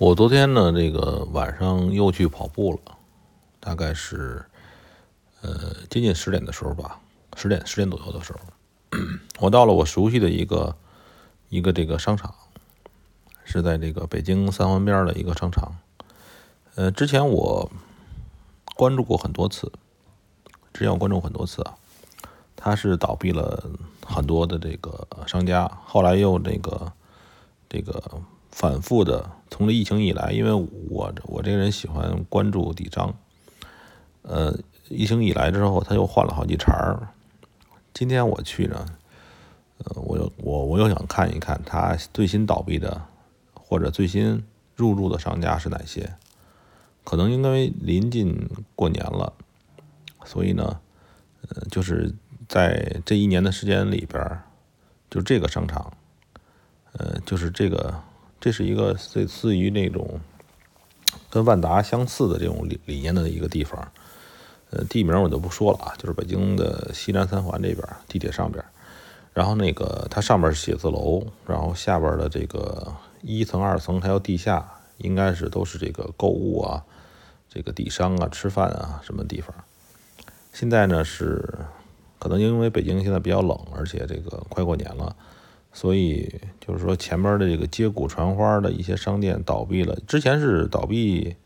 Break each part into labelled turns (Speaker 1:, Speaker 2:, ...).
Speaker 1: 我昨天呢，这个晚上又去跑步了，大概是呃接近十点的时候吧，十点十点左右的时候，我到了我熟悉的一个一个这个商场，是在这个北京三环边的一个商场。呃，之前我关注过很多次，之前我关注过很多次啊，它是倒闭了很多的这个商家，后来又这个这个。反复的，从这疫情以来，因为我我这个人喜欢关注底商，呃，疫情以来之后，他又换了好几茬儿。今天我去呢，呃，我又我我又想看一看他最新倒闭的或者最新入驻的商家是哪些。可能因为临近过年了，所以呢，呃，就是在这一年的时间里边，就这个商场，呃，就是这个。这是一个类似于那种跟万达相似的这种理理念的一个地方，呃，地名我就不说了啊，就是北京的西南三环这边地铁上边，然后那个它上边是写字楼，然后下边的这个一层、二层还有地下，应该是都是这个购物啊，这个底商啊、吃饭啊什么地方。现在呢是可能因为北京现在比较冷，而且这个快过年了。所以就是说，前边的这个接骨传花的一些商店倒闭了。之前是倒闭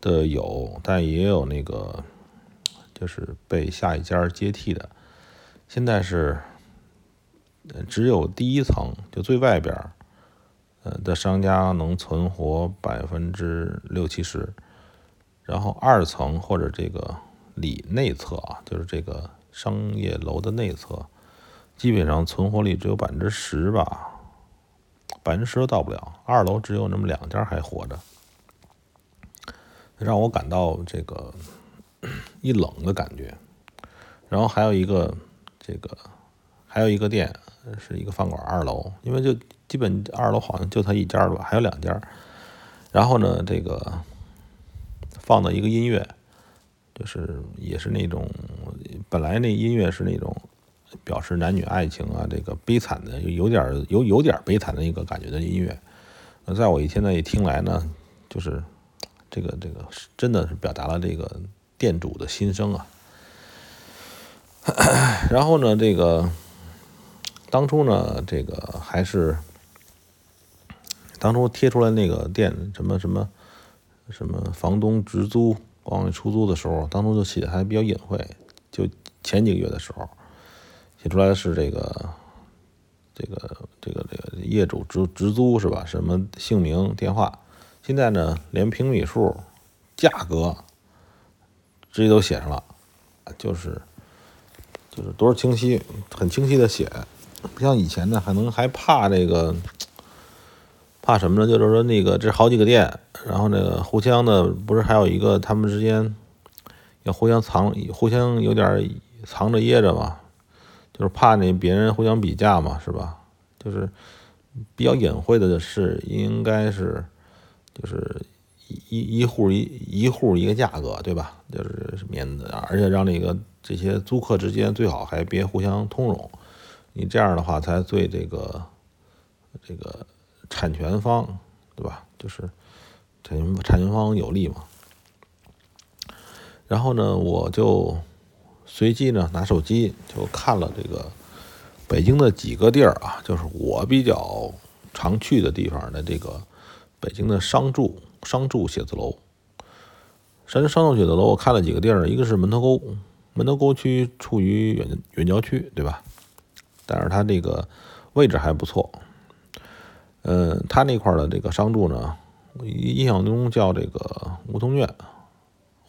Speaker 1: 的有，但也有那个就是被下一家接替的。现在是只有第一层，就最外边呃的商家能存活百分之六七十，然后二层或者这个里内侧啊，就是这个商业楼的内侧。基本上存活率只有百分之十吧，百分之十都到不了。二楼只有那么两家还活着，让我感到这个一冷的感觉。然后还有一个这个还有一个店是一个饭馆，二楼，因为就基本二楼好像就他一家吧，还有两家。然后呢，这个放的一个音乐，就是也是那种本来那音乐是那种。表示男女爱情啊，这个悲惨的，有点有有点悲惨的一个感觉的音乐。那在我现在一听来呢，就是这个这个真的是表达了这个店主的心声啊。然后呢，这个当初呢，这个还是当初贴出来那个店什么什么什么房东直租往外出租的时候，当初就写的还比较隐晦，就前几个月的时候。写出来的是这个，这个，这个，这个业主直直租是吧？什么姓名、电话？现在呢，连平米数、价格直接都写上了，就是，就是多少清晰，很清晰的写，不像以前呢，还能还怕这个，怕什么呢？就是说那个这好几个店，然后那个互相的不是还有一个他们之间要互相藏，互相有点藏着掖着嘛。就是怕那别人互相比价嘛，是吧？就是比较隐晦的是，应该是就是一一户一一户一个价格，对吧？就是免得，而且让那个这些租客之间最好还别互相通融，你这样的话才对这个这个产权方，对吧？就是产权产权方有利嘛。然后呢，我就。随即呢，拿手机就看了这个北京的几个地儿啊，就是我比较常去的地方的这个北京的商住商住写字楼。山商住写字楼，我看了几个地儿，一个是门头沟，门头沟区处于远远郊区，对吧？但是它这个位置还不错。嗯，它那块的这个商住呢，印象中叫这个梧桐苑。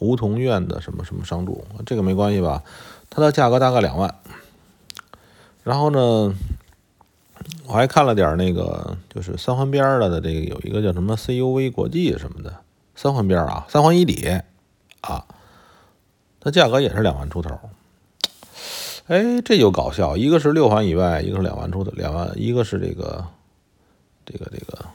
Speaker 1: 梧桐苑的什么什么商住，这个没关系吧？它的价格大概两万。然后呢，我还看了点那个，就是三环边的的这个有一个叫什么 CUV 国际什么的，三环边儿啊，三环以里啊，它价格也是两万出头。哎，这就搞笑，一个是六环以外，一个是两万出头，两万，一个是这个这个这个。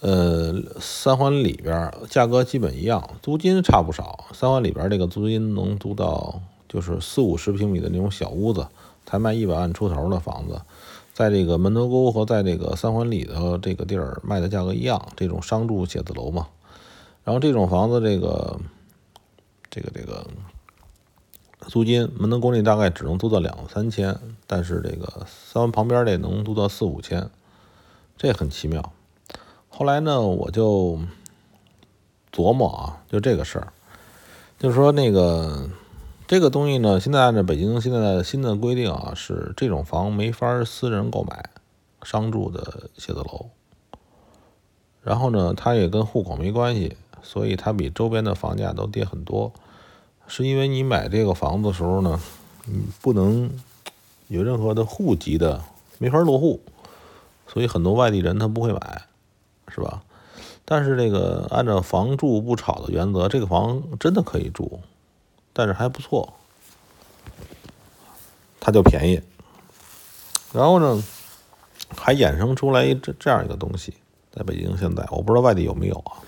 Speaker 1: 呃，三环里边价格基本一样，租金差不少。三环里边这个租金能租到，就是四五十平米的那种小屋子，才卖一百万出头的房子，在这个门头沟和在这个三环里的这个地儿卖的价格一样，这种商住写字楼嘛。然后这种房子，这个这个这个租金，门头沟那大概只能租到两三千，但是这个三环旁边这能租到四五千，这很奇妙。后来呢，我就琢磨啊，就这个事儿，就是说那个。这个东西呢，现在按照北京现在的新的规定啊，是这种房没法私人购买，商住的写字楼。然后呢，它也跟户口没关系，所以它比周边的房价都跌很多。是因为你买这个房子的时候呢，你不能有任何的户籍的，没法落户，所以很多外地人他不会买，是吧？但是这个按照房住不炒的原则，这个房真的可以住。但是还不错，它就便宜。然后呢，还衍生出来这这样一个东西，在北京现在我不知道外地有没有啊。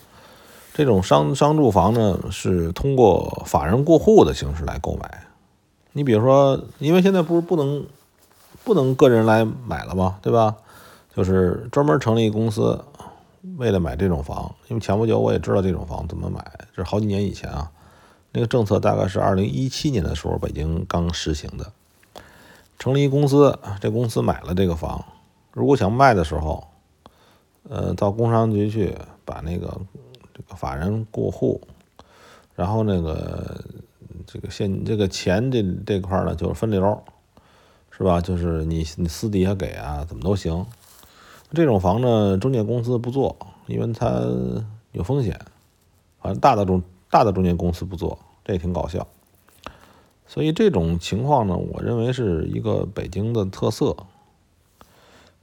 Speaker 1: 这种商商住房呢，是通过法人过户的形式来购买。你比如说，因为现在不是不能不能个人来买了吗？对吧？就是专门成立一公司，为了买这种房。因为前不久我也知道这种房怎么买，这是好几年以前啊。那个政策大概是二零一七年的时候，北京刚实行的。成立一公司，这公司买了这个房，如果想卖的时候，呃，到工商局去把那个这个法人过户，然后那个这个现这个钱这这块呢就是分流，是吧？就是你你私底下给啊，怎么都行。这种房呢，中介公司不做，因为它有风险。反正大的中。大的中介公司不做，这也挺搞笑。所以这种情况呢，我认为是一个北京的特色。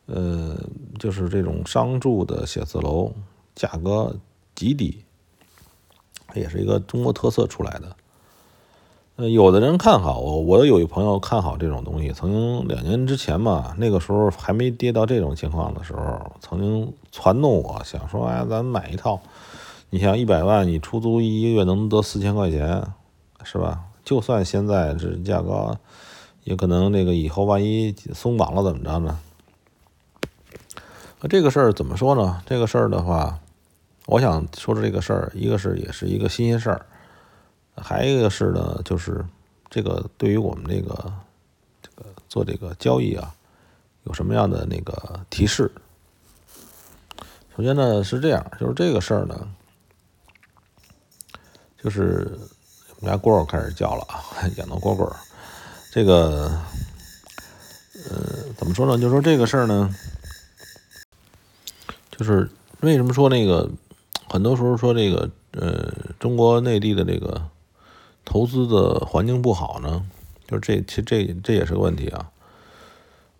Speaker 1: 呃，就是这种商住的写字楼价格极低，也是一个中国特色出来的。呃，有的人看好我，我有一朋友看好这种东西。曾经两年之前嘛，那个时候还没跌到这种情况的时候，曾经传动我想说，哎，咱买一套。你像一百万，你出租一个月能得四千块钱，是吧？就算现在这价格，也可能那个以后万一松绑了怎么着呢？这个事儿怎么说呢？这个事儿的话，我想说的这个事儿，一个是也是一个新鲜事儿，还有一个是呢，就是这个对于我们这个这个做这个交易啊，有什么样的那个提示？首先呢是这样，就是这个事儿呢。就是我们家蝈蝈开始叫了啊，养的蝈蝈。这个，呃，怎么说呢？就说这个事儿呢，就是为什么说那个很多时候说这个呃，中国内地的这个投资的环境不好呢？就是这其实这这也是个问题啊。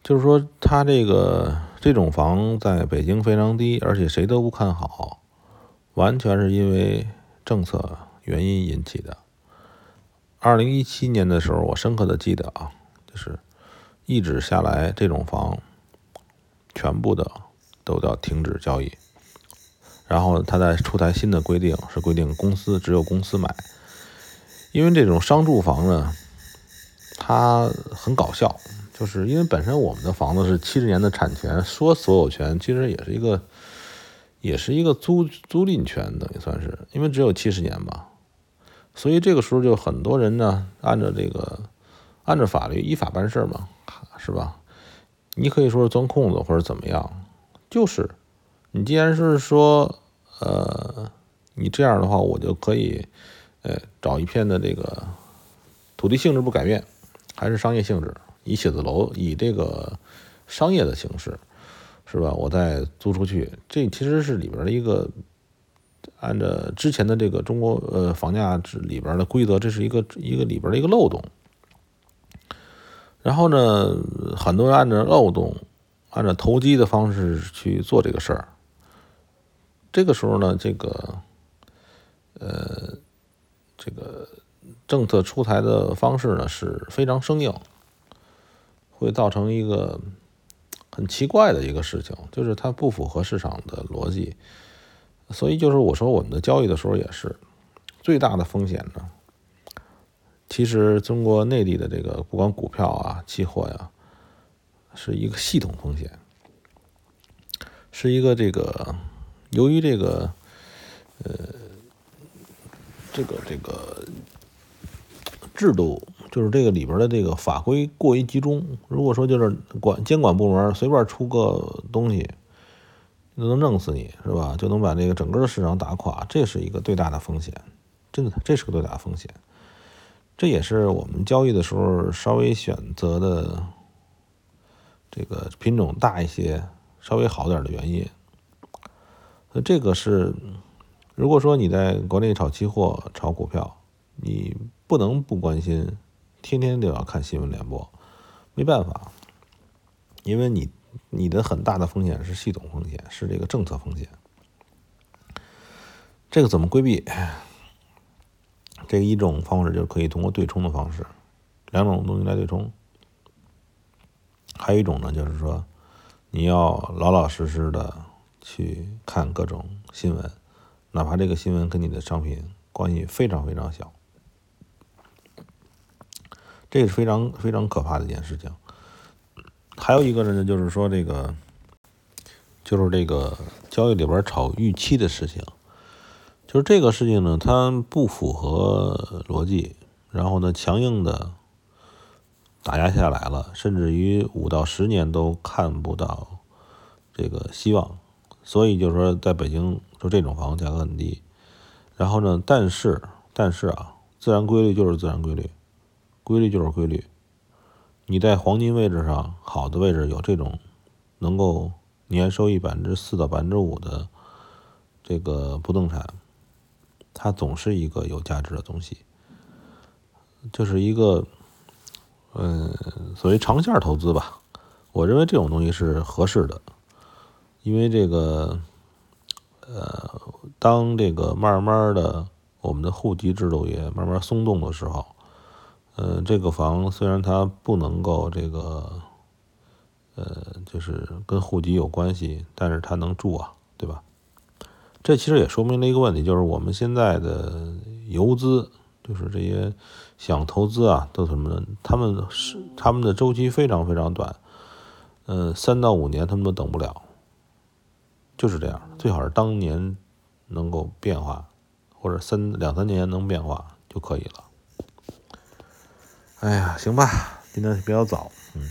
Speaker 1: 就是说，它这个这种房在北京非常低，而且谁都不看好，完全是因为政策。原因引起的。二零一七年的时候，我深刻的记得啊，就是一直下来这种房，全部的都要停止交易。然后他再出台新的规定，是规定公司只有公司买，因为这种商住房呢，它很搞笑，就是因为本身我们的房子是七十年的产权，说所有权其实也是一个，也是一个租租赁权，等于算是，因为只有七十年吧。所以这个时候就很多人呢，按照这个，按照法律依法办事嘛，是吧？你可以说是钻空子或者怎么样，就是你既然是说，呃，你这样的话，我就可以，呃，找一片的这个土地性质不改变，还是商业性质，以写字楼以这个商业的形式，是吧？我再租出去，这其实是里边的一个。按照之前的这个中国呃房价里边的规则，这是一个一个里边的一个漏洞。然后呢，很多人按照漏洞，按照投机的方式去做这个事儿。这个时候呢，这个呃这个政策出台的方式呢是非常生硬，会造成一个很奇怪的一个事情，就是它不符合市场的逻辑。所以就是我说我们的交易的时候也是最大的风险呢。其实中国内地的这个不管股票啊、期货呀，是一个系统风险，是一个这个由于这个呃这个这个制度，就是这个里边的这个法规过于集中。如果说就是管监管部门随便出个东西，就能弄死你是吧？就能把这个整个的市场打垮，这是一个最大的风险。真的，这是个最大的风险。这也是我们交易的时候稍微选择的这个品种大一些、稍微好点的原因。那这个是，如果说你在国内炒期货、炒股票，你不能不关心，天天都要看新闻联播，没办法，因为你你的很大的风险是系统风险，是这个政策风险。这个怎么规避？这一种方式就是可以通过对冲的方式，两种东西来对冲。还有一种呢，就是说你要老老实实的去看各种新闻，哪怕这个新闻跟你的商品关系非常非常小，这是非常非常可怕的一件事情。还有一个呢，就是说这个，就是这个交易里边炒预期的事情。就是这个事情呢，它不符合逻辑，然后呢，强硬的打压下来了，甚至于五到十年都看不到这个希望，所以就是说，在北京这种房子价格很低，然后呢，但是但是啊，自然规律就是自然规律，规律就是规律，你在黄金位置上好的位置有这种能够年收益百分之四到百分之五的这个不动产。它总是一个有价值的东西，就是一个，嗯，所谓长线投资吧。我认为这种东西是合适的，因为这个，呃，当这个慢慢的我们的户籍制度也慢慢松动的时候，嗯，这个房虽然它不能够这个，呃，就是跟户籍有关系，但是它能住啊，对吧？这其实也说明了一个问题，就是我们现在的游资，就是这些想投资啊，都什么呢？他们是他们的周期非常非常短，嗯，三到五年他们都等不了，就是这样。最好是当年能够变化，或者三两三年能变化就可以了。哎呀，行吧，今天比较早，嗯。